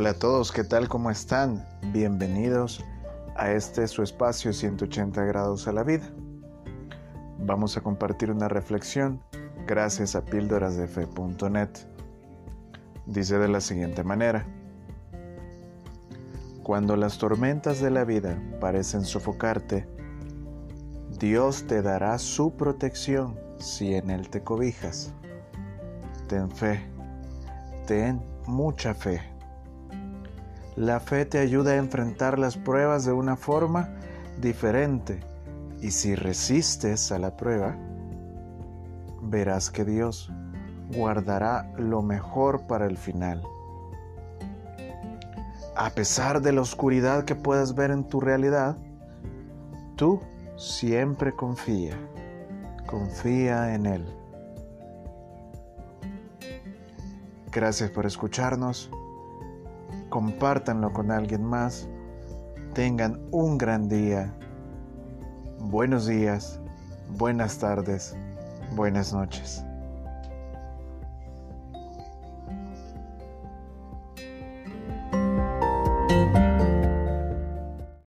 Hola a todos, ¿qué tal? ¿Cómo están? Bienvenidos a este su espacio 180 grados a la vida. Vamos a compartir una reflexión gracias a píldorasdefe.net. Dice de la siguiente manera. Cuando las tormentas de la vida parecen sofocarte, Dios te dará su protección si en Él te cobijas. Ten fe, ten mucha fe. La fe te ayuda a enfrentar las pruebas de una forma diferente y si resistes a la prueba, verás que Dios guardará lo mejor para el final. A pesar de la oscuridad que puedas ver en tu realidad, tú siempre confía, confía en Él. Gracias por escucharnos. Compártanlo con alguien más. Tengan un gran día. Buenos días, buenas tardes, buenas noches.